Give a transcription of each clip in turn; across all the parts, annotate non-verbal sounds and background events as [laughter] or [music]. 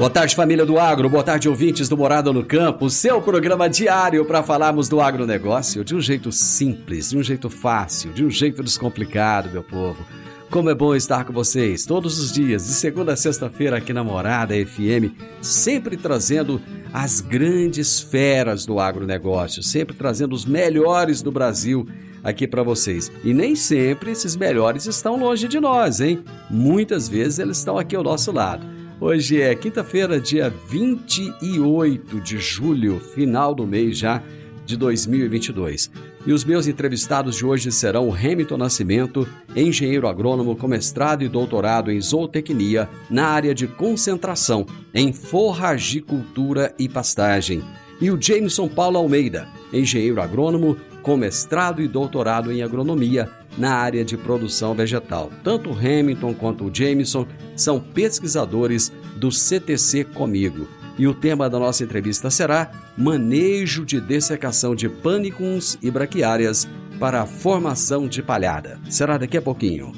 Boa tarde, família do agro. Boa tarde, ouvintes do Morada no Campo. Seu programa diário para falarmos do agronegócio de um jeito simples, de um jeito fácil, de um jeito descomplicado, meu povo. Como é bom estar com vocês todos os dias, de segunda a sexta-feira aqui na Morada FM, sempre trazendo as grandes feras do agronegócio, sempre trazendo os melhores do Brasil aqui para vocês. E nem sempre esses melhores estão longe de nós, hein? Muitas vezes eles estão aqui ao nosso lado. Hoje é quinta-feira, dia 28 de julho, final do mês já de 2022. E os meus entrevistados de hoje serão o Hamilton Nascimento, engenheiro agrônomo com mestrado e doutorado em zootecnia na área de concentração em forragicultura e pastagem, e o Jameson Paulo Almeida, engenheiro agrônomo com mestrado e doutorado em agronomia na área de produção vegetal. Tanto o Hamilton quanto o Jameson são pesquisadores do CTC Comigo. E o tema da nossa entrevista será Manejo de dessecação de pânicums e braquiárias para a formação de palhada. Será daqui a pouquinho.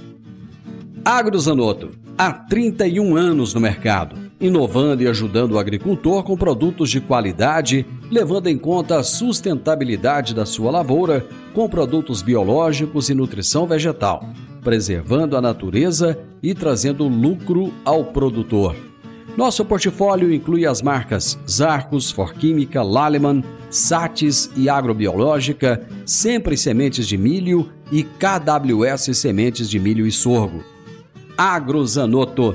Agrozanoto, há 31 anos no mercado, inovando e ajudando o agricultor com produtos de qualidade, levando em conta a sustentabilidade da sua lavoura com produtos biológicos e nutrição vegetal, preservando a natureza e trazendo lucro ao produtor. Nosso portfólio inclui as marcas Zarcos, Forquímica, Laleman, Satis e Agrobiológica, Sempre Sementes de Milho e KWS Sementes de Milho e Sorgo. Agrozanoto,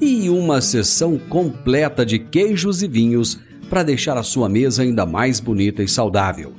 e uma seção completa de queijos e vinhos para deixar a sua mesa ainda mais bonita e saudável.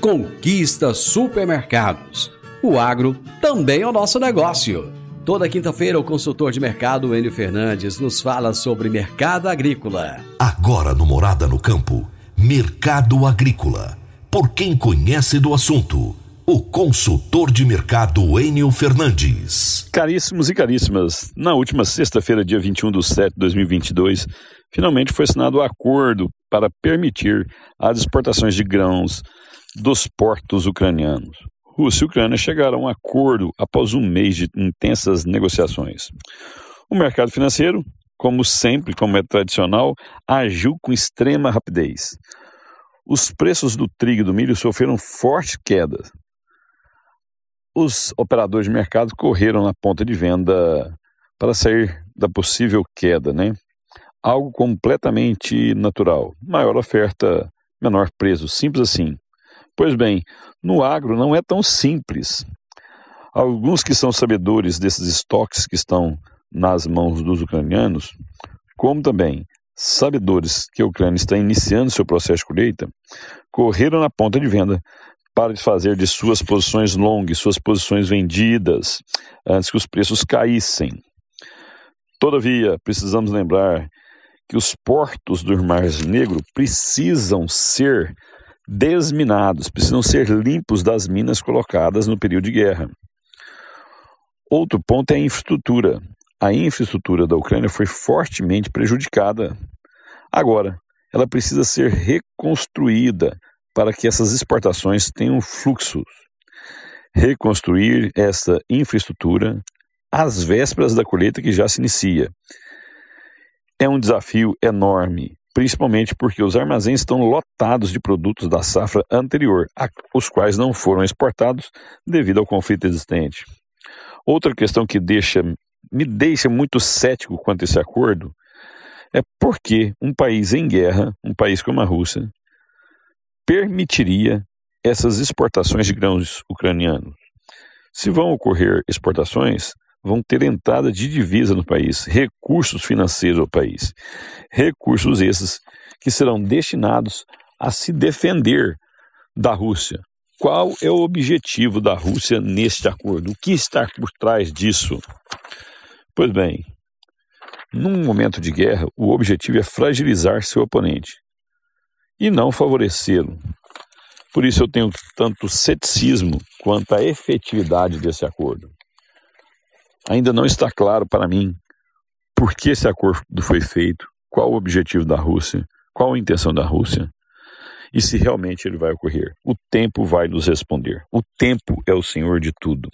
Conquista Supermercados. O agro também é o nosso negócio. Toda quinta-feira, o consultor de mercado Enio Fernandes nos fala sobre mercado agrícola. Agora no Morada no Campo, Mercado Agrícola. Por quem conhece do assunto, o consultor de mercado Enio Fernandes. Caríssimos e caríssimas, na última sexta-feira, dia 21 de setembro de 2022, finalmente foi assinado o um acordo para permitir as exportações de grãos dos portos ucranianos. Rússia e Ucrânia chegaram a um acordo após um mês de intensas negociações. O mercado financeiro, como sempre, como é tradicional, agiu com extrema rapidez. Os preços do trigo e do milho sofreram forte queda. Os operadores de mercado correram na ponta de venda para sair da possível queda, né? Algo completamente natural. Maior oferta, menor preço, simples assim. Pois bem, no agro não é tão simples. Alguns que são sabedores desses estoques que estão nas mãos dos ucranianos, como também sabedores que a Ucrânia está iniciando seu processo de colheita, correram na ponta de venda para fazer de suas posições longas, suas posições vendidas, antes que os preços caíssem. Todavia, precisamos lembrar que os portos do Mar Negro precisam ser desminados, precisam ser limpos das minas colocadas no período de guerra. Outro ponto é a infraestrutura. A infraestrutura da Ucrânia foi fortemente prejudicada. Agora, ela precisa ser reconstruída para que essas exportações tenham fluxos. reconstruir essa infraestrutura às vésperas da colheita que já se inicia. É um desafio enorme, principalmente porque os armazéns estão lotados de produtos da safra anterior, os quais não foram exportados devido ao conflito existente. Outra questão que deixa, me deixa muito cético quanto a esse acordo é porque um país em guerra, um país como a Rússia, permitiria essas exportações de grãos ucranianos. Se vão ocorrer exportações, vão ter entrada de divisa no país, recursos financeiros ao país. Recursos esses que serão destinados a se defender da Rússia. Qual é o objetivo da Rússia neste acordo? O que está por trás disso? Pois bem, num momento de guerra, o objetivo é fragilizar seu oponente e não favorecê-lo. Por isso eu tenho tanto ceticismo quanto à efetividade desse acordo. Ainda não está claro para mim por que esse acordo foi feito, qual o objetivo da Rússia, qual a intenção da Rússia e se realmente ele vai ocorrer. O tempo vai nos responder. O tempo é o senhor de tudo.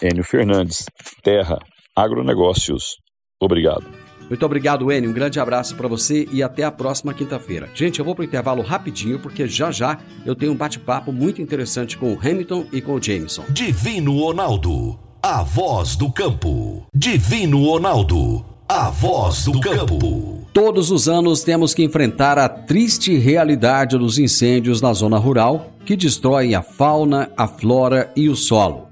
Enio Fernandes, Terra, Agronegócios. Obrigado. Muito obrigado, Enio. Um grande abraço para você e até a próxima quinta-feira. Gente, eu vou para o intervalo rapidinho, porque já já eu tenho um bate-papo muito interessante com o Hamilton e com o Jameson. Divino Ronaldo, a voz do campo. Divino Ronaldo, a voz do campo. Todos os anos temos que enfrentar a triste realidade dos incêndios na zona rural, que destroem a fauna, a flora e o solo.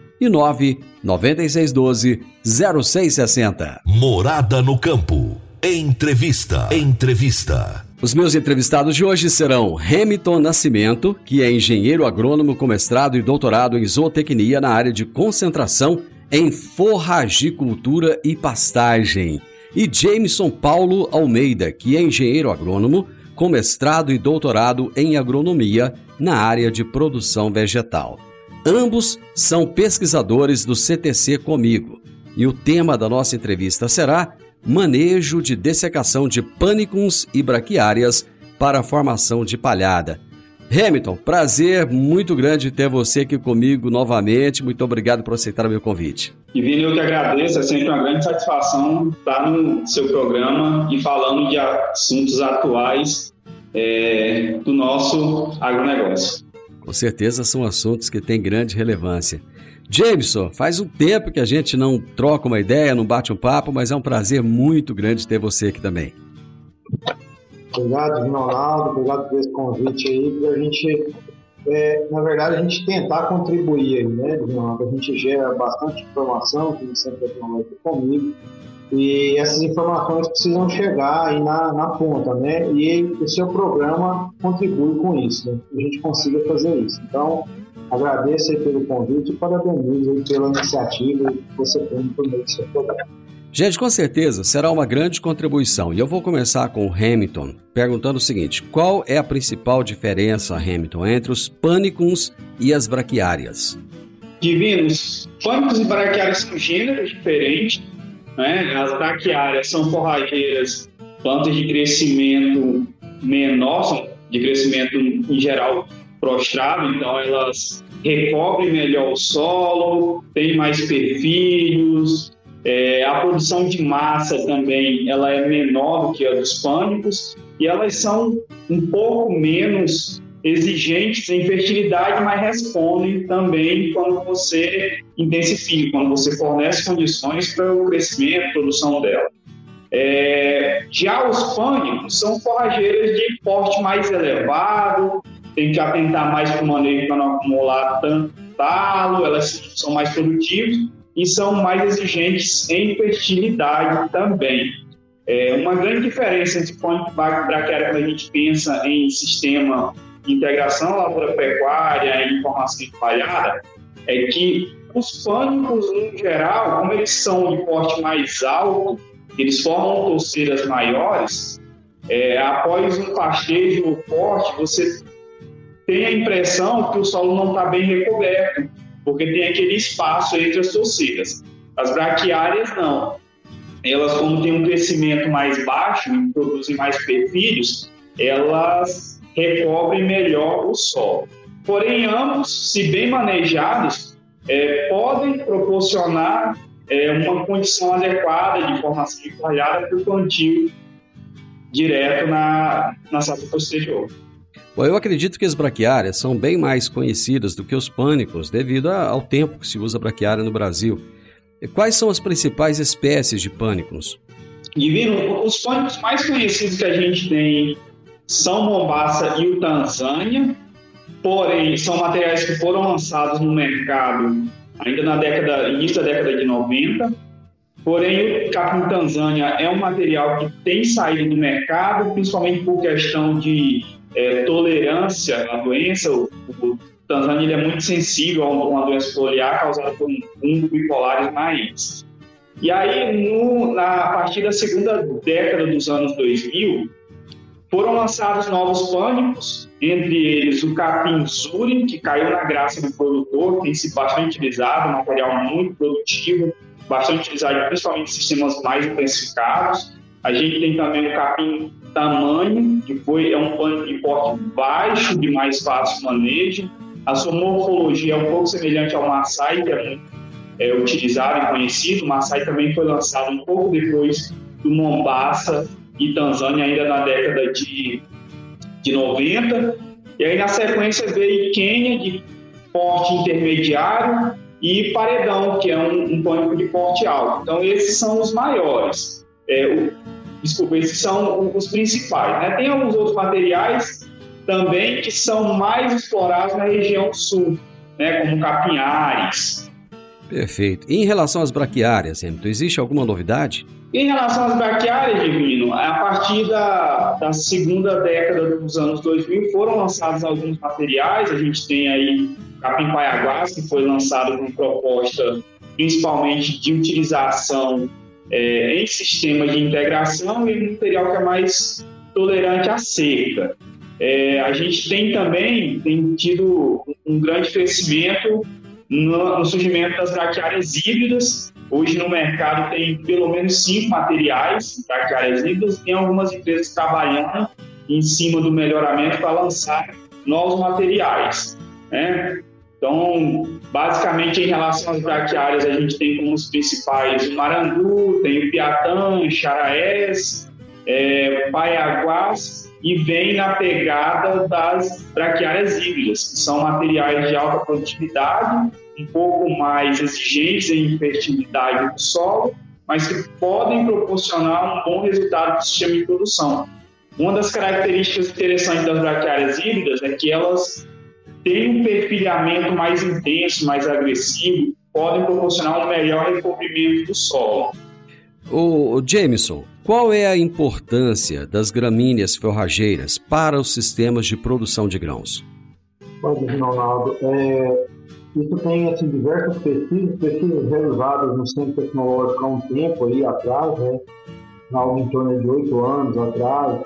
e 9 9612 0660. Morada no campo. Entrevista. Entrevista. Os meus entrevistados de hoje serão Hamilton Nascimento, que é engenheiro agrônomo com mestrado e doutorado em zootecnia na área de concentração em forragicultura e pastagem, e Jameson Paulo Almeida, que é engenheiro agrônomo com mestrado e doutorado em agronomia na área de produção vegetal. Ambos são pesquisadores do CTC Comigo e o tema da nossa entrevista será Manejo de dessecação de pânicos e braquiárias para a formação de palhada. Hamilton, prazer muito grande ter você aqui comigo novamente. Muito obrigado por aceitar o meu convite. Vini, eu que agradeço. É sempre uma grande satisfação estar no seu programa e falando de assuntos atuais é, do nosso agronegócio. Com certeza são assuntos que têm grande relevância. Jameson, faz um tempo que a gente não troca uma ideia, não bate um papo, mas é um prazer muito grande ter você aqui também. Obrigado, Ronaldo, obrigado por esse convite aí, para a gente, é, na verdade, a gente tentar contribuir aí, né, Ronaldo? A gente gera bastante informação, que sempre tecnológico comigo, e essas informações precisam chegar aí na, na ponta, né? E o seu programa contribui com isso, né? Que a gente consiga fazer isso. Então, agradeço aí pelo convite e parabenizo pela iniciativa que você tem por meio do seu programa. Gente, com certeza será uma grande contribuição. E eu vou começar com o Hamilton, perguntando o seguinte: qual é a principal diferença, Hamilton, entre os pânicos e as braquiárias? Divinos, pânicos e braquiárias são gêneros diferentes né? As braquiárias são forrageiras, plantas de crescimento menor, de crescimento em geral prostrado, então elas recobrem melhor o solo, têm mais perfilhos, é, a produção de massa também ela é menor do que a dos pânicos e elas são um pouco menos exigentes em fertilidade, mas respondem também quando você intensifica, quando você fornece condições para o crescimento produção dela. É, já os pânicos são forrageiras de porte mais elevado, tem que atentar mais para o manejo para não acumular tanto talo, elas são mais produtivas e são mais exigentes em fertilidade também. É, uma grande diferença entre pânico braquiária quando a gente pensa em sistema integração lavoura-pecuária e informação espalhada é que os pânicos, no geral, como eles são de porte mais alto, eles formam torceiras maiores, é, após um pastejo ou corte, você tem a impressão que o solo não está bem recoberto, porque tem aquele espaço entre as torceiras. As braquiárias não. Elas, como têm um crescimento mais baixo e produzem mais perfilhos, elas recobrem melhor o solo. Porém, ambos, se bem manejados, é, podem proporcionar é, uma condição adequada de formação de folhada para o plantio direto na, na safra posterior. Bom, eu acredito que as braquiárias são bem mais conhecidas do que os pânicos devido ao tempo que se usa braquiária no Brasil. Quais são as principais espécies de pânicos? Divino, os pânicos mais conhecidos que a gente tem são Mombasa e o Tanzânia, porém são materiais que foram lançados no mercado ainda na década, início da década de 90. Porém, o capim Tanzânia é um material que tem saído do mercado, principalmente por questão de é, tolerância à doença. O, o Tanzânia é muito sensível a uma doença foliar causada por um fungo bipolar raiz. E aí, no, na, a partir da segunda década dos anos 2000, foram lançados novos pânicos, entre eles o capim Zuri, que caiu na graça do produtor, tem sido bastante utilizado, um material muito produtivo, bastante utilizado principalmente em sistemas mais intensificados. A gente tem também o capim tamanho, que foi, é um pânico de porte baixo, de mais fácil manejo. A sua morfologia é um pouco semelhante ao Maasai, que é muito é, utilizado e conhecido. O Maasai também foi lançado um pouco depois do Mombasa e Tanzânia, ainda na década de, de 90. E aí, na sequência, veio Quênia, de porte intermediário, e Paredão, que é um, um pânico de porte alto. Então, esses são os maiores. É, o, desculpa, esses são os principais. Né? Tem alguns outros materiais também que são mais explorados na região sul, né? como capinhares. Perfeito. E em relação às braquiárias, Hamilton, existe alguma novidade? Em relação às braquiárias, Divino, a partir da, da segunda década dos anos 2000 foram lançados alguns materiais. A gente tem aí Capim Paiaguás, que foi lançado com proposta principalmente de utilização é, em sistemas de integração e material que é mais tolerante à seca. É, a gente tem também tem tido um grande crescimento no, no surgimento das braquiárias híbridas, Hoje no mercado tem pelo menos cinco materiais braquiárias híbridas tem algumas empresas trabalhando em cima do melhoramento para lançar novos materiais. Né? Então, basicamente, em relação às braquiárias, a gente tem como os principais o Marandu, tem o Piatã, Charaés, é, Paiaguás e vem na pegada das braquiárias híbridas, que são materiais de alta produtividade um pouco mais exigentes em fertilidade do solo, mas que podem proporcionar um bom resultado para o sistema de produção. Uma das características interessantes das braquiárias híbridas é que elas têm um perfilhamento mais intenso, mais agressivo, podem proporcionar um melhor recobrimento do solo. O Jameson, qual é a importância das gramíneas forrageiras para os sistemas de produção de grãos? Pode, Ronaldo. É, isso tem assim, diversas pesquisas, pesquisas realizadas no Centro Tecnológico há um tempo aí atrás, né? algo em torno de oito anos atrás,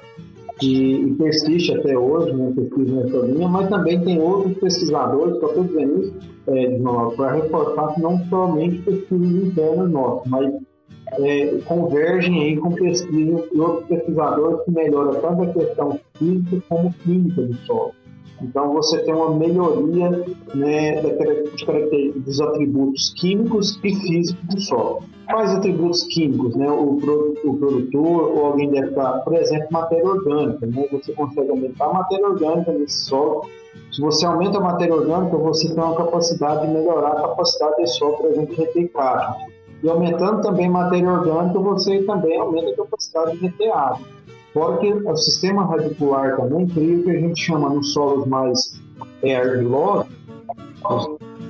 e, e, persiste até hoje, né, pesquisa nessa linha, mas também tem outros pesquisadores, só estou dizendo isso é, para reforçar que não somente pesquisas internas nossas, mas é, convergem aí com pesquisas e outros pesquisadores que melhoram tanto a questão física como química do solo. Então você tem uma melhoria né, dos atributos químicos e físicos do solo. Quais atributos químicos? Né? O, produtor ou alguém deve estar, por exemplo, matéria orgânica. Né? Você consegue aumentar a matéria orgânica nesse solo. Se você aumenta a matéria orgânica, você tem uma capacidade de melhorar a capacidade desse solo, por exemplo, de reter. E aumentando também matéria orgânica, você também aumenta a capacidade de reter água. Fora que o sistema radicular também cria o que a gente chama nos solos mais é, argilosos,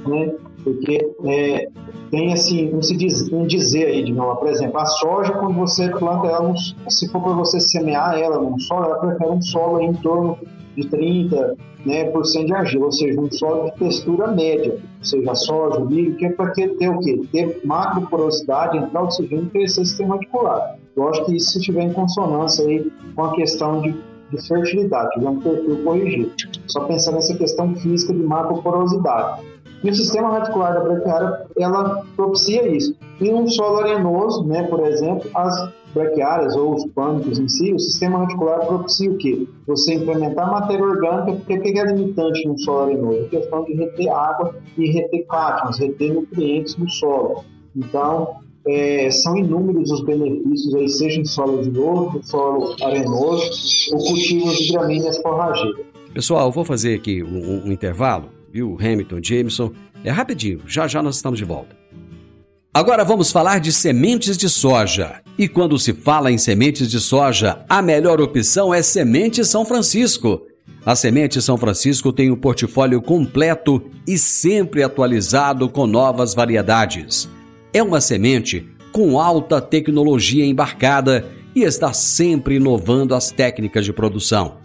né? Porque é, tem assim, um, se diz, um dizer aí, de novo, por exemplo, a soja, quando você planta ela, se for para você semear ela num solo, ela prefere um solo em torno de 30% né, por cento de argila, ou seja, um solo de textura média, ou seja, soja, milho, que é para ter o quê? Ter macroporosidade, entrar oxigênio e crescer sistema radicular. Eu acho que isso se estiver em consonância aí com a questão de, de fertilidade, tiver um perfil corrigido. Só pensar nessa questão física de macroporosidade. E o sistema radicular da braquiária, ela propicia isso. Em um solo arenoso, né, por exemplo, as braquiárias ou os pânicos em si, o sistema radicular propicia o quê? Você implementar matéria orgânica, porque o que é limitante no solo arenoso? A questão de reter água e reter cátions, reter nutrientes no solo. Então, é, são inúmeros os benefícios, aí, seja em solo de novo, solo arenoso, ou cultivos de gramíneas forrageiras. Pessoal, vou fazer aqui um, um intervalo viu? Hamilton, Jameson. É rapidinho, já já nós estamos de volta. Agora vamos falar de sementes de soja. E quando se fala em sementes de soja, a melhor opção é Semente São Francisco. A Semente São Francisco tem um portfólio completo e sempre atualizado com novas variedades. É uma semente com alta tecnologia embarcada e está sempre inovando as técnicas de produção.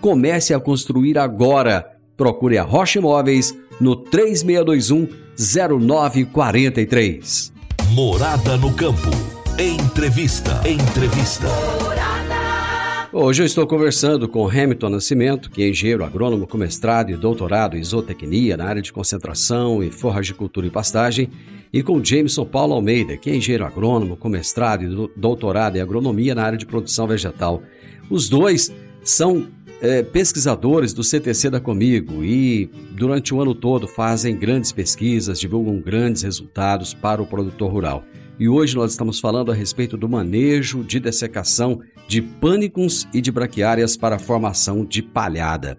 Comece a construir agora. Procure a Rocha Imóveis no 3621 0943. Morada no campo. Entrevista. Entrevista. Hoje eu estou conversando com Hamilton Nascimento, que é engenheiro agrônomo com mestrado e doutorado em zootecnia na área de concentração e forragicultura e pastagem, e com Jameson Paulo Almeida, que é engenheiro agrônomo com mestrado e doutorado em agronomia na área de produção vegetal. Os dois são é, pesquisadores do CTC da Comigo e durante o ano todo fazem grandes pesquisas, divulgam grandes resultados para o produtor rural. E hoje nós estamos falando a respeito do manejo de dessecação de pânicos e de braquiárias para a formação de palhada.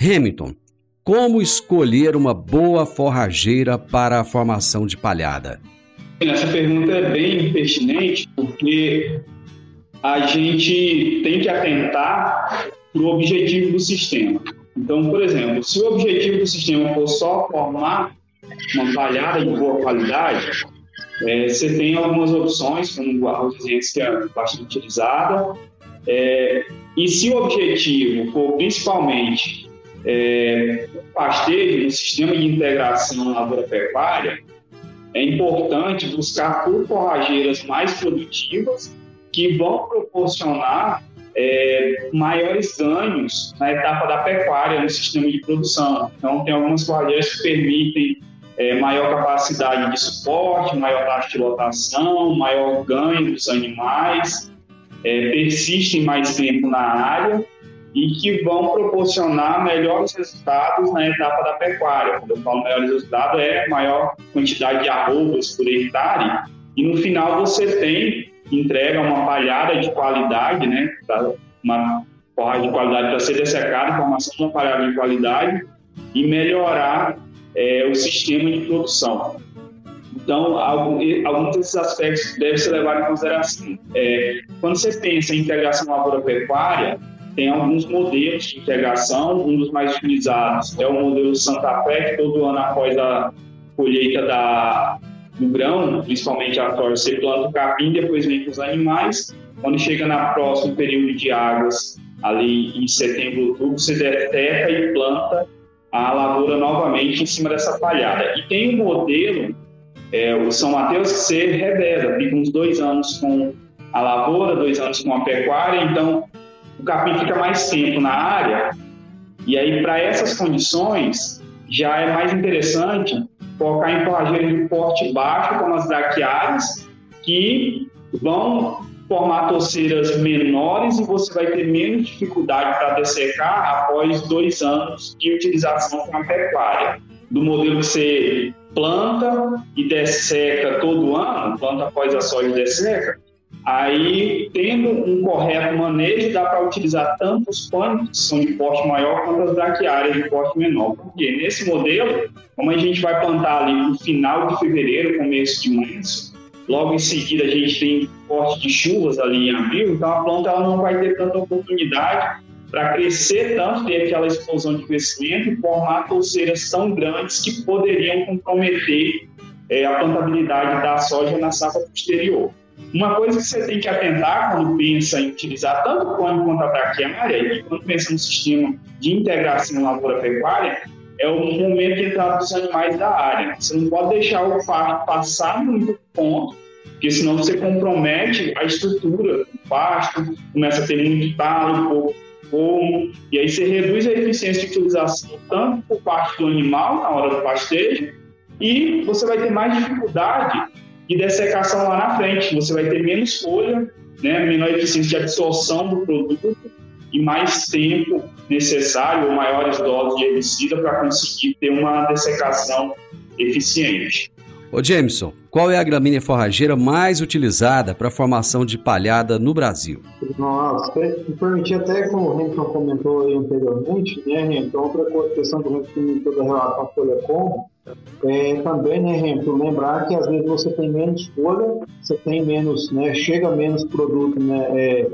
Hamilton, como escolher uma boa forrageira para a formação de palhada? Essa pergunta é bem pertinente porque a gente tem que atentar para o objetivo do sistema. Então, por exemplo, se o objetivo do sistema for só formar uma palhada de boa qualidade, é, você tem algumas opções, como a resiliência que é bastante utilizada. É, e se o objetivo for principalmente é, pastejo, um sistema de integração lavoura-pecuária, é importante buscar por forrageiras mais produtivas que vão proporcionar é, maiores ganhos na etapa da pecuária, no sistema de produção. Então, tem algumas forrageiras que permitem é, maior capacidade de suporte, maior taxa de lotação, maior ganho dos animais, é, persistem mais tempo na área e que vão proporcionar melhores resultados na etapa da pecuária. Quando eu falo melhores resultados, é maior quantidade de arrobas por hectare, e no final você tem entrega uma palhada de qualidade, né? Uma forragem de qualidade para ser dessecada, formação de uma palhada de qualidade e melhorar é, o sistema de produção. Então, alguns desses aspectos devem ser levados em consideração. É, quando você pensa em integração lavoura-pecuária, tem alguns modelos de integração. Um dos mais utilizados é o modelo Santa Fé, que todo ano após a colheita da, do grão, principalmente a soja, você planta o capim, depois vem com os animais. Quando chega na próximo período de águas, ali em setembro, outubro, você deteta e planta a lavoura novamente em cima dessa palhada. E tem um modelo é, o São Mateus que ser reveda, fica uns dois anos com a lavoura, dois anos com a pecuária, então o capim fica mais tempo na área, e aí para essas condições já é mais interessante focar em forrageiras de porte baixo, como as braquiárias, que vão formar torceiras menores e você vai ter menos dificuldade para dessecar após dois anos de utilização com a pecuária. Do modelo que você planta e desseca todo ano, planta após a soja e desseca, aí tendo um correto manejo dá para utilizar tanto os pânicos que são de porte maior quanto as braquiárias de porte menor. Porque nesse modelo, como a gente vai plantar ali no final de fevereiro, começo de março, Logo em seguida, a gente tem corte de chuvas ali em abril, então a planta ela não vai ter tanta oportunidade para crescer tanto, ter aquela explosão de crescimento e formar torceiras tão grandes que poderiam comprometer é, a plantabilidade da soja na safra posterior. Uma coisa que você tem que atentar quando pensa em utilizar tanto o plano quanto a braquiária e quando pensa no sistema de integração lavoura-pecuária, é o momento de entrada dos animais da área. Você não pode deixar o pasto passar muito ponto, porque senão você compromete a estrutura do pasto, começa a ter muito talo, pouco como, e aí você reduz a eficiência de utilização tanto por parte do animal na hora do pastejo, e você vai ter mais dificuldade de dessecação lá na frente, você vai ter menos folha, né, menor eficiência de absorção do produto e mais tempo necessário ou maiores doses de herbicida para conseguir ter uma dessecação eficiente. Ô Jameson, qual é a gramínea forrageira mais utilizada para a formação de palhada no Brasil? Nossa, me permitir até como o Hamilton comentou aí anteriormente, né, Hamilton, outra questão que a gente comentou da relação à folha como, é também, né, Hamilton, lembrar que às vezes você tem menos folha, você tem menos, né, chega menos produto, né, é,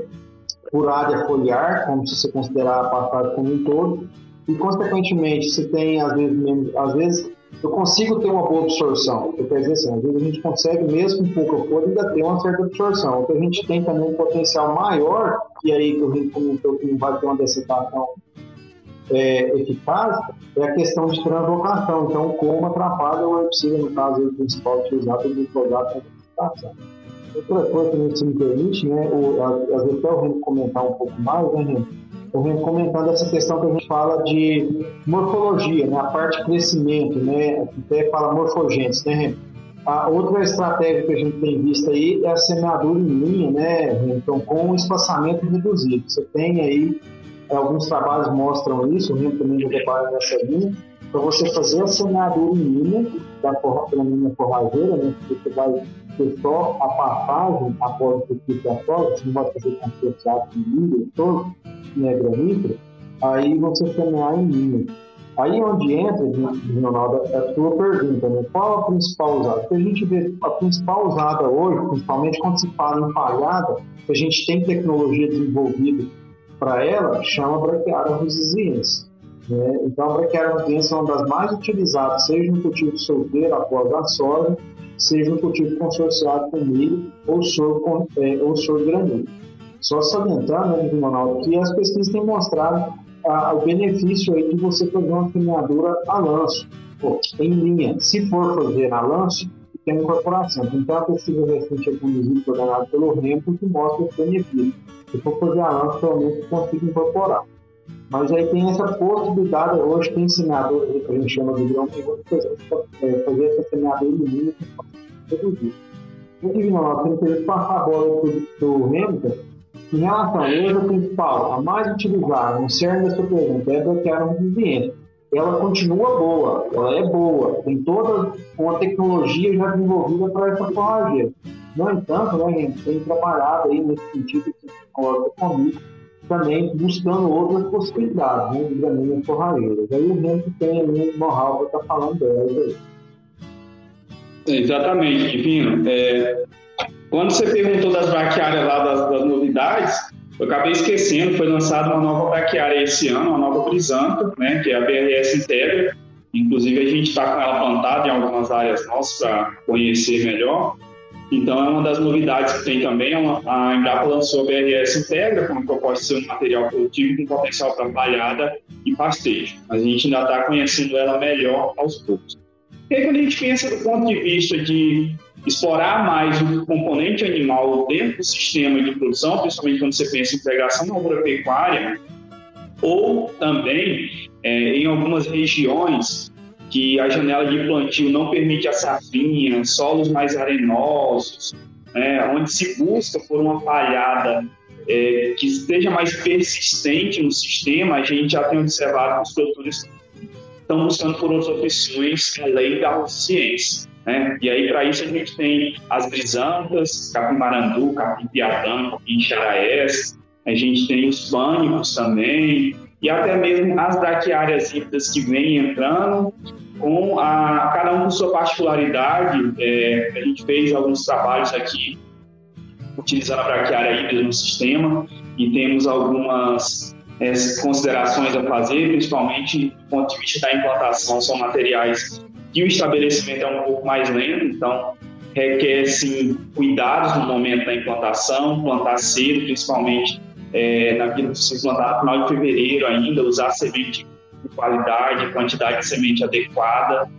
por área foliar, como se você considerar a passagem como um todo, e consequentemente você tem às vezes, menos, às vezes eu consigo ter uma boa absorção. Eu quero dizer assim, às vezes a gente consegue, mesmo com pouca folha, ainda ter uma certa absorção. O que a gente tem também um potencial maior, e aí que o Rio comentou que não vai ter uma dessecação é, eficaz, é a questão de translocação. Então, como atrapalha o herbicida, no caso o principal utilizado, o glifosato para dessecação. Outra coisa que se me permite, né, o, às vezes até o comentar um pouco mais, né, Reno? O Reno comentando essa questão que a gente fala de morfologia, né, a parte de crescimento, né, até fala morfogênese, né? A outra estratégia que a gente tem visto aí é a semeadura em linha, né, então com espaçamento reduzido. Você tem aí, alguns trabalhos mostram isso, o Reno também já trabalha nessa linha, para você fazer a semeadura em linha, da linha forrageira, né, você vai ter só a passagem após o circuito da soja, você não vai fazer associado com milho, todo, né, granífero, aí você semear em linha. Aí onde entra, Ronaldo, é a sua pergunta, né? qual a principal usada? Porque a gente vê a principal usada hoje, principalmente quando se fala em palhada, a gente tem tecnologia desenvolvida para ela, chama braquiária resiliência. Né? Então a braquiária resiliência é uma das mais utilizadas, seja no cultivo solteiro após a soja, seja um cultivo consorciado com milho ou soro, é, granito. Só salientar, né, Ronaldo, que as pesquisas têm mostrado o benefício aí de você fazer uma semeadura a lanço, pô, em linha. Se for fazer a lanço, tem incorporação. Então, a pesquisa recente é conduzida e coordenada pelo REMPO que mostra esse benefício. Se for fazer a lanço, pelo menos consigo incorporar. Mas aí tem essa possibilidade, hoje tem semeador que a gente chama de grão, pessoas que fazer essa semeadura em linha reduzir. O Divino Ronaldo tem que passar a bola para o Hamilton. Em relação a ele, o principal, a mais utilizada, no cerne da sua pergunta, é bloquear um ambiente. Ela continua boa, ela é boa, tem toda uma tecnologia já desenvolvida para essa forrageira. No entanto, né, a gente tem trabalhado aí nesse sentido, concorda comigo, também buscando outras possibilidades né, de gramíneas forrageiras. Aí o Hamilton tem um know-how para estar tá falando delas aí. Exatamente, Divino. É, quando você perguntou das braquiárias lá, das, das, novidades, eu acabei esquecendo, foi lançada uma nova braquiária esse ano, uma nova brisanta, né, que é a BRS Integra. Inclusive, a gente está com ela plantada em algumas áreas nossas para conhecer melhor. Então, é uma das novidades que tem também. É a Embrapa lançou a BRS Integra, como proposta de ser um material produtivo com potencial para palhada e pastejo. Mas a gente ainda está conhecendo ela melhor aos poucos. E aí, quando a gente pensa do ponto de vista de explorar mais o componente animal dentro do sistema de produção, principalmente quando você pensa em integração na agropecuária, ou também é, em algumas regiões que a janela de plantio não permite a safrinha, solos mais arenosos, né, onde se busca por uma palhada é, que esteja mais persistente no sistema, a gente já tem observado que os produtores estão buscando por outras opções além da ciência. Né? E aí, para isso, a gente tem as brisantas, capim-marandu, capim-piatã, capim-xaraés, a gente tem os pânicos também, e até mesmo as braquiárias híbridas que vêm entrando, com a, cada um com sua particularidade. É, a gente fez alguns trabalhos aqui utilizando a braquiária híbrida no sistema e temos algumas é, considerações a fazer, principalmente do ponto de vista da implantação, são materiais que o estabelecimento é um pouco mais lento, então requer sim cuidados no momento da implantação, plantar cedo, principalmente é, naquilo que se plantar no final de fevereiro ainda, usar semente qualidade, quantidade de semente adequada,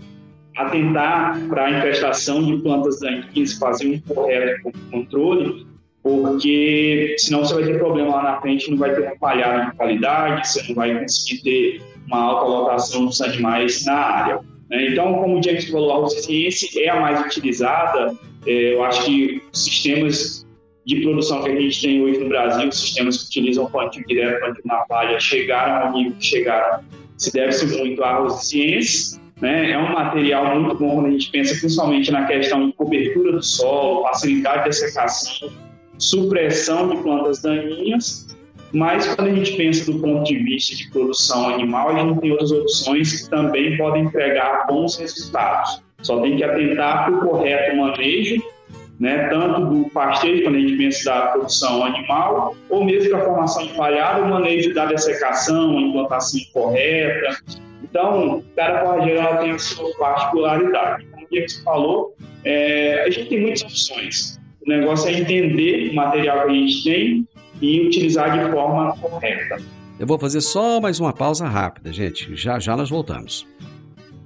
atentar para a infestação de plantas daninhas, fazer um correto controle, porque senão você vai ter problema lá na frente, não vai ter uma palhada de qualidade, você não vai conseguir ter uma alta lotação dos animais na área. Né? Então, como o James falou, a resiliência é a mais utilizada. É, eu acho que sistemas de produção que a gente tem hoje no Brasil, sistemas que utilizam plantio direto, plantio na palha, chegaram ao nível que chegaram, se deve-se muito à resiliência. Né? É um material muito bom quando a gente pensa principalmente na questão de cobertura do solo, facilidade de secação, supressão de plantas daninhas mas quando a gente pensa do ponto de vista de produção animal, a gente tem outras opções que também podem entregar bons resultados. Só tem que atentar para o correto manejo, né, tanto do pastejo, quando a gente pensa da produção animal, ou mesmo da formação de palhada, o manejo da dessecação, a implantação correta. Então, cada forrageira tem a sua particularidade. Como o falou, é, a gente tem muitas opções. O negócio é entender o material que a gente tem e utilizar de forma correta. Eu vou fazer só mais uma pausa rápida, gente. Já já nós voltamos.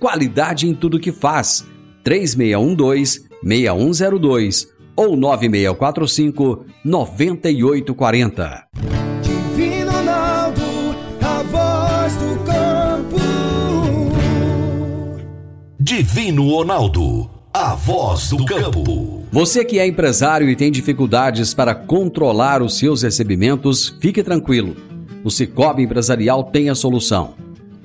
qualidade em tudo que faz. 3612-6102 ou 9645 9840. Divino Ronaldo, a voz do campo. Divino Ronaldo, a voz do campo. Você que é empresário e tem dificuldades para controlar os seus recebimentos, fique tranquilo. O Cicobi Empresarial tem a solução.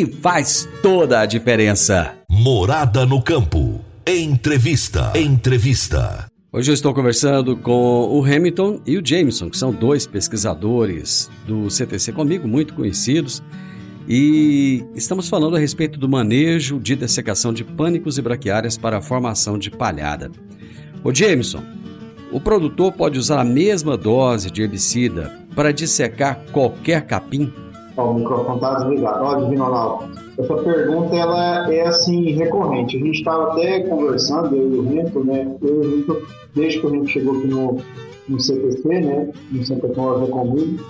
e faz toda a diferença. Morada no campo. Entrevista. Entrevista. Hoje eu estou conversando com o Hamilton e o Jameson, que são dois pesquisadores do CTC comigo, muito conhecidos. E estamos falando a respeito do manejo de dessecação de pânicos e braquiárias para a formação de palhada. O Jameson, o produtor pode usar a mesma dose de herbicida para dissecar qualquer capim Ó, o microfone está desligado. Ó, Divino Ronaldo, essa pergunta ela é assim recorrente. A gente estava até conversando, eu e o Rento, né? Eu e o Rento, desde que a gente chegou aqui no, no CTC, né? No Centro Tecnológico comigo,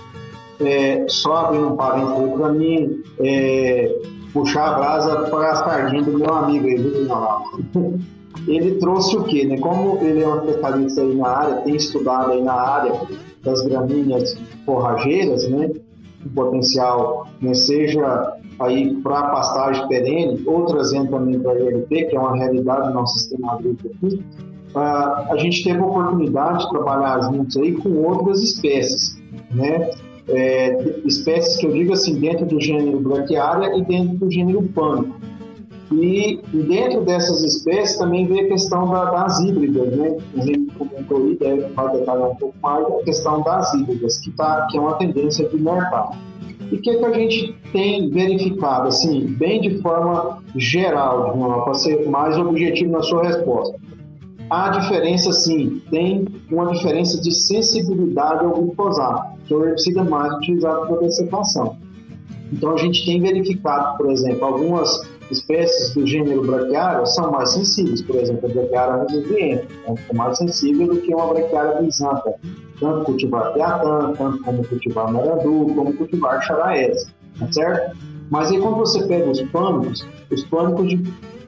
é, só abrindo um parênteses para mim, é, puxar a brasa para a sardinha do meu amigo aí, viu, [laughs] Ele trouxe o quê? Né? Como ele é um especialista aí na área, tem estudado aí na área das gramíneas forrageiras, né? O potencial, né? seja aí para pastagem perene, ou trazendo também para a ILP, que é uma realidade do nosso sistema agrícola aqui, uh, a gente teve a oportunidade de trabalhar juntos aí com outras espécies, né? É, espécies que eu digo assim, dentro do gênero Brachiaria e dentro do gênero Pânico. E, dentro dessas espécies também vem a questão da, das híbridas, né? A gente comentou aí, deve detalhar um pouco mais, a questão das híbridas, que, tá, que é uma tendência de mercado. E o que, que a gente tem verificado, assim, bem de forma geral, para ser mais objetivo na sua resposta? Há diferença, sim, tem uma diferença de sensibilidade ao glifosato, que é o herbicida mais utilizado para dessecação. Então, a gente tem verificado, por exemplo, algumas espécies do gênero braquiária são mais sensíveis, por exemplo, a braquiária resiliente, é mais sensível do que uma braquiária brisanta, tanto cultivar teatã, tanto como cultivar marandu, como cultivar charaés, tá certo? Mas aí quando você pega os pânicos, os pânicos de,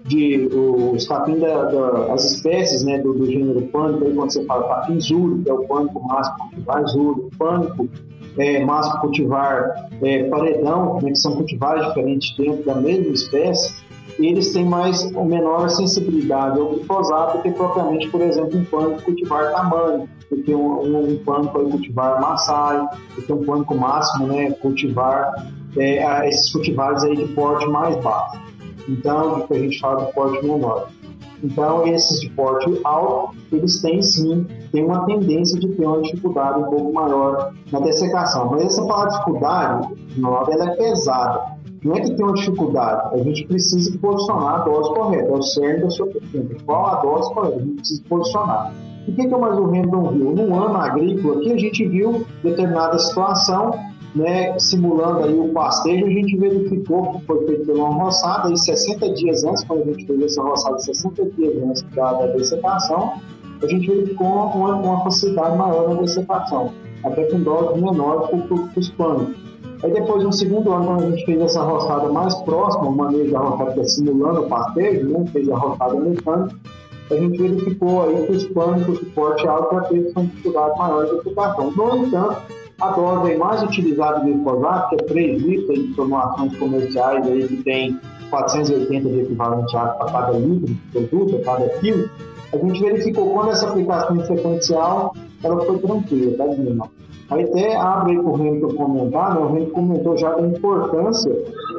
de os capim da, da, as espécies né, do, do gênero pânico, aí quando você fala capim zuro, que é o pânico máximo cultivar zuro, pânico é, máximo cultivar é, paredão, né, que são cultivares diferentes dentro da mesma espécie, eles têm mais ou menor sensibilidade ao glifosato do que propriamente, por exemplo, um pânico cultivar tamanho, porque um, um, um pânico cultivar maçai, porque um pânico máximo, né, cultivar é, esses cultivares aí de porte mais baixo. Então, que a gente fala de porte menor. Então, esses de porte alto, eles têm sim, têm uma tendência de ter uma dificuldade um pouco maior na dessecação. Mas essa palavra dificuldade, nova, ela é pesada. Não é que tem uma dificuldade, a gente precisa posicionar a dose correta, é o cerne da sua pergunta. Qual a dose correta? A gente precisa posicionar. O que, que o mais o Random viu? No ano agrícola, aqui a gente viu determinada situação né, simulando aí o pastejo, a gente verificou que foi feito uma roçada e 60 dias antes, quando a gente fez essa roçada 60 dias antes da, da dessecação, a gente verificou uma, uma facilidade maior na dessecação, até com doses menores para os pânicos. Aí depois, no segundo ano, quando a gente fez essa roçada mais próxima, o manejo da roçada simulando o pastejo, né, fez a roçada mecânica, a gente verificou aí que os pânicos de porte alto já teve uma dificuldade maior de dessecação. No entanto, a dose mais utilizada de glifosato, que é 3 litros de formulações comerciais aí que tem 480 de equivalente para cada litro de produto, cada quilo, a gente verificou quando essa aplicação sequencial ela foi tranquila, tá, Guilherme? Aí até abre aí para o comentar, né? o Renzo comentou já da importância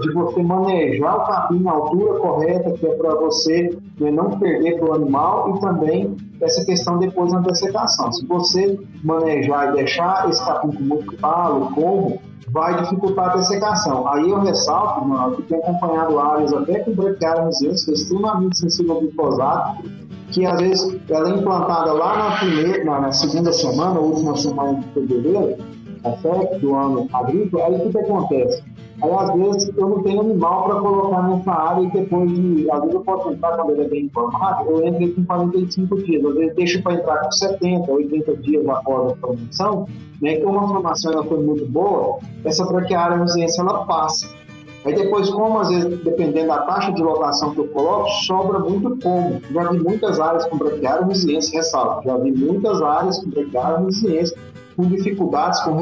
de você manejar o capim na altura correta, que é para você né, não perder para o animal, e também essa questão depois da dessecação. Se você manejar e deixar esse com muito talo, como, vai dificultar a dessecação. Aí eu ressalto, mano, que tem acompanhado áreas até com brequiária nos que é extremamente sensível ao glifosato, que às vezes ela é implantada lá na primeira, na, na segunda semana, última semana de fevereiro, até do ano agrícola, aí o que, que acontece? Aí às vezes eu não tenho animal para colocar nessa área e depois de. Às vezes eu posso entrar quando ele é bem informado, eu entro com 45 dias, às vezes deixo para entrar com 70, 80 dias após a formação, né? Que uma formação ela foi muito boa, essa braquiária resiliência ela passa. Aí depois, como às vezes, dependendo da taxa de lotação que eu coloco, sobra muito como. Já vi muitas áreas com braquiária resiliência, ressalto, já vi muitas áreas com braquiária resiliência com dificuldades, com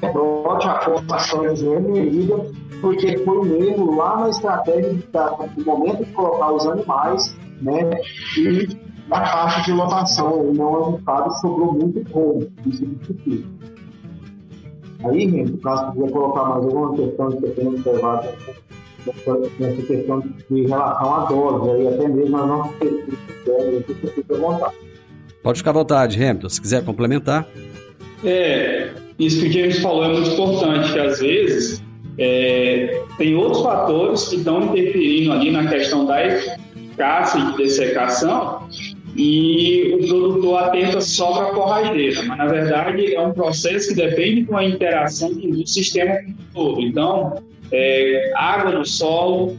rebote, a formação de medida, porque foi erro lá na estratégia do momento de colocar os animais, né, e da taxa de lotação, não resultado sobrou muito como, isso é difícil. Aí, no caso, quiser colocar mais alguma questão que você tenha observado nessa questão de relação à dose, aí até mesmo a nossa pesquisa, fica à vontade. Pode ficar à vontade, Hamilton, se quiser complementar. É, isso que o James falou é muito importante, que às vezes é, tem outros fatores que estão interferindo ali na questão da eficácia de dessecação e o produtor atenta só para a forrageira, mas na verdade é um processo que depende de uma interação do sistema todo. Então, é, água no solo,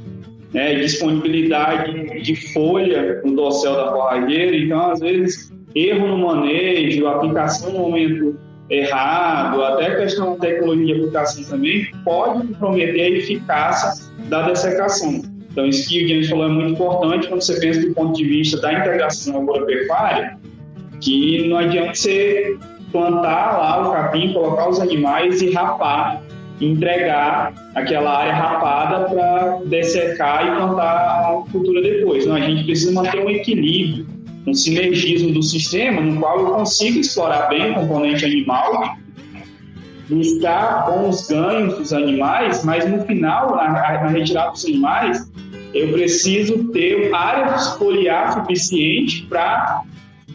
né, disponibilidade de folha no dossel da forrageira, então às vezes erro no manejo, aplicação no momento errado, até a questão da tecnologia de aplicação também, pode comprometer a eficácia da dessecação. Então, isso que o James falou é muito importante quando você pensa do ponto de vista da integração agropecuária, que não adianta você plantar lá o capim, colocar os animais e rapar, entregar aquela área rapada para dessecar e plantar a cultura depois. Não, a gente precisa manter um equilíbrio, um sinergismo do sistema no qual eu consiga explorar bem o componente animal, buscar bons ganhos dos animais, mas no final, na, na retirada dos animais, eu preciso ter área foliar suficiente para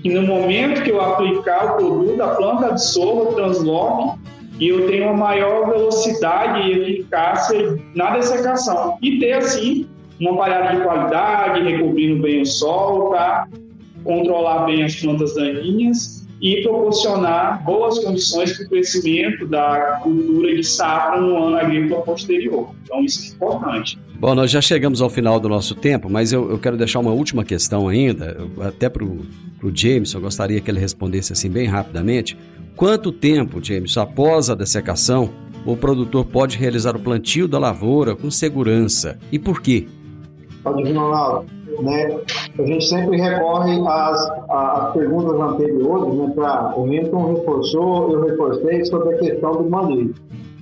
que no momento que eu aplicar o produto, a planta absorva, transloque e eu tenha uma maior velocidade e eficácia na dessecação. E ter, assim, uma palhada de qualidade, recobrindo bem o solo, para controlar bem as plantas daninhas e proporcionar boas condições para o crescimento da cultura de safra no ano agrícola posterior. Então, isso é importante. Bom, nós já chegamos ao final do nosso tempo, mas eu, eu quero deixar uma última questão ainda, até para o James, eu gostaria que ele respondesse assim bem rapidamente. Quanto tempo, James, após a dessecação, o produtor pode realizar o plantio da lavoura com segurança e por quê? Vir, Ronaldo né, a gente sempre recorre às, às perguntas anteriores, né, para o Milton reforçou, eu reforcei sobre a questão do manejo.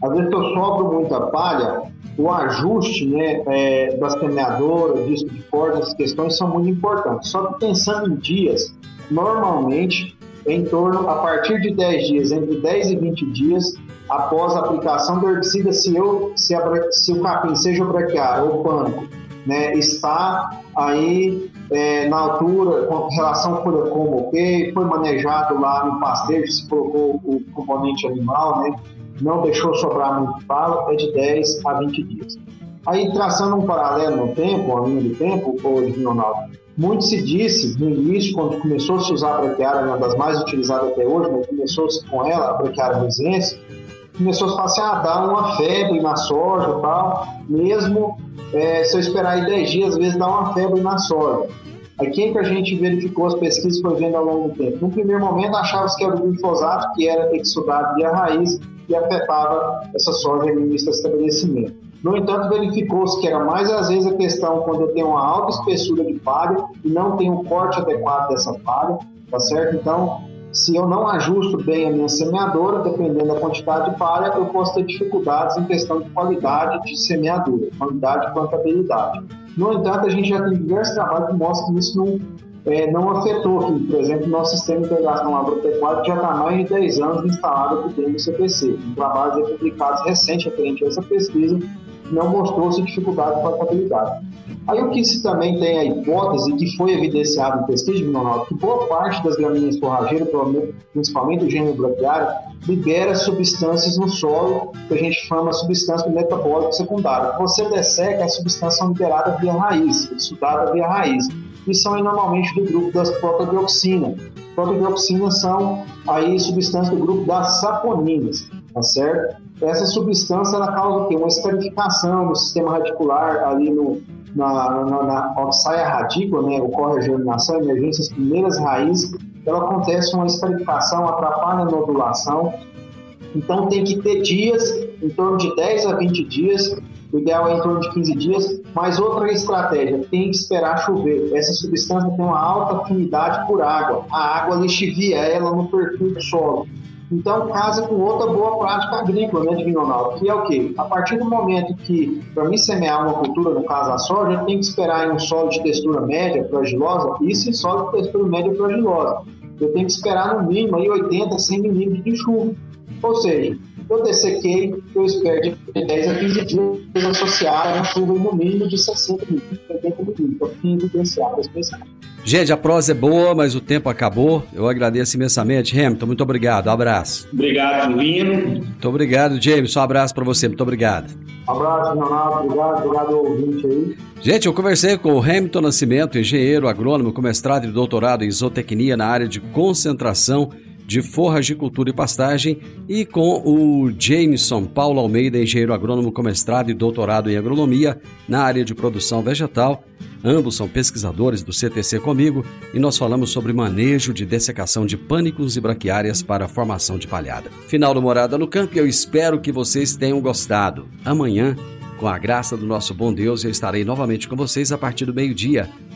Às vezes eu sobro muita palha, o ajuste né, é, das semeadoras, disco de corda, essas questões são muito importantes. Só que pensando em dias, normalmente em torno, a partir de 10 dias, entre 10 e 20 dias, após a aplicação do herbicida, se, eu, se, a, se o capim, seja o ou o pânico, né, está aí é, na altura com relação folha como ok, foi manejado lá no pastejo, se colocou o componente animal, né, não deixou sobrar muito falo, é de 10 a 20 dias. Aí, traçando um paralelo no tempo, uma linha do tempo, o Ronaldo, muito se disse no início, quando começou a se usar a braquiária, uma das mais utilizadas até hoje, mas começou-se com ela, a braquiária resense, começou a assim, ah, dá uma febre na soja e tal, mesmo é, se eu esperar aí 10 dias, às vezes dá uma febre na soja. Aí quem que a gente verificou as pesquisas foi vendo ao longo do tempo? No primeiro momento achava-se que era o glifosato, que era exudado via raiz e afetava essa soja do estabelecimento. No entanto, verificou-se que era mais às vezes a questão quando eu tenho uma alta espessura de palha e não tenho um corte adequado dessa palha, tá certo? Então, se eu não ajusto bem a minha semeadora, dependendo da quantidade de palha, eu posso ter dificuldades em questão de qualidade de semeadura, qualidade e plantabilidade. No entanto, a gente já tem diversos trabalhos que mostram que isso não, é, não afetou, por exemplo, nosso sistema de integração agropecuária já está há mais de 10 anos instalado aqui dentro do CPC. Um trabalho publicados recente referente a essa pesquisa não mostrou-se dificuldade de plantabilidade. Aí o que se também tem a hipótese, que foi evidenciado em pesquisa Ronaldo, que boa parte das gramíneas forrageiras, principalmente o gênero braquiário, libera substâncias no solo, que a gente chama substância metabólica secundária. Você desseca, a substância liberada via raiz, estudada via raiz. E são normalmente do grupo das protodioxinas. Protodioxinas são aí substâncias do grupo das saponinas, tá certo? Essa substância ela causa o quê? Uma esterificação do sistema radicular ali no, na, na, na, quando sai a radícula, né, ocorre a germinação, emergência, as primeiras raízes, ela acontece uma esferificação, atrapalha a nodulação. Então tem que ter dias, em torno de 10 a 20 dias, o ideal é em torno de 15 dias, mas outra estratégia, tem que esperar chover. Essa substância tem uma alta afinidade por água. A água lixivia ela no perfil do solo. Então, casa com outra boa prática agrícola, né, Divino Ronaldo, que é o quê? A partir do momento que, para mim semear uma cultura, no caso a soja, tem que esperar em um solo de textura média, fragilosa, isso em solo de textura média fragilosa. Eu tenho que esperar no mínimo aí 80, 100 milímetros de chuva. Ou seja, eu dessequei, eu espero de 10 a 15 dias associar a uma chuva no mínimo de 60 milímetros, 80 milímetros, para fim evidenciado esse Gente, a prosa é boa, mas o tempo acabou. Eu agradeço imensamente. Hamilton, muito obrigado. Um abraço. Obrigado, Lino. Muito obrigado, James. Um abraço para você. Muito obrigado. Um abraço, Leonardo. Obrigado, obrigado ao ouvinte aí. Gente, eu conversei com o Hamilton Nascimento, engenheiro agrônomo com mestrado e doutorado em zootecnia na área de concentração de forragicultura e pastagem, e com o Jameson Paulo Almeida, engenheiro agrônomo com mestrado e doutorado em agronomia na área de produção vegetal Ambos são pesquisadores do CTC comigo e nós falamos sobre manejo de dessecação de pânicos e braquiárias para formação de palhada. Final do Morada no Campo eu espero que vocês tenham gostado. Amanhã, com a graça do nosso bom Deus, eu estarei novamente com vocês a partir do meio-dia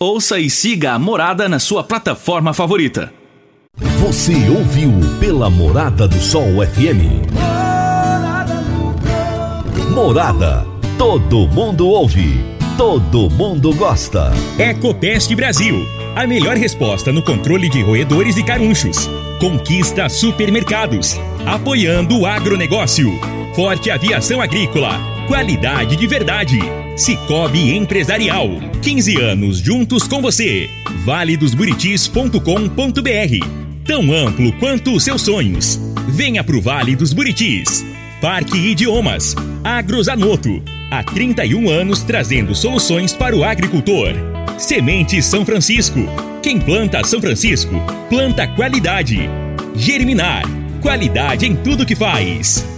Ouça e siga a Morada na sua plataforma favorita. Você ouviu pela Morada do Sol FM. Morada. Todo mundo ouve. Todo mundo gosta. Ecopest Brasil. A melhor resposta no controle de roedores e carunchos. Conquista supermercados. Apoiando o agronegócio. Forte aviação agrícola. Qualidade de verdade. Cicobi Empresarial. 15 anos juntos com você. valedosburitis.com.br. Tão amplo quanto os seus sonhos. Venha pro Vale dos Buritis. Parque Idiomas. Agrozanoto. Há 31 anos trazendo soluções para o agricultor. Semente São Francisco. Quem planta São Francisco, planta qualidade. Germinar. Qualidade em tudo que faz.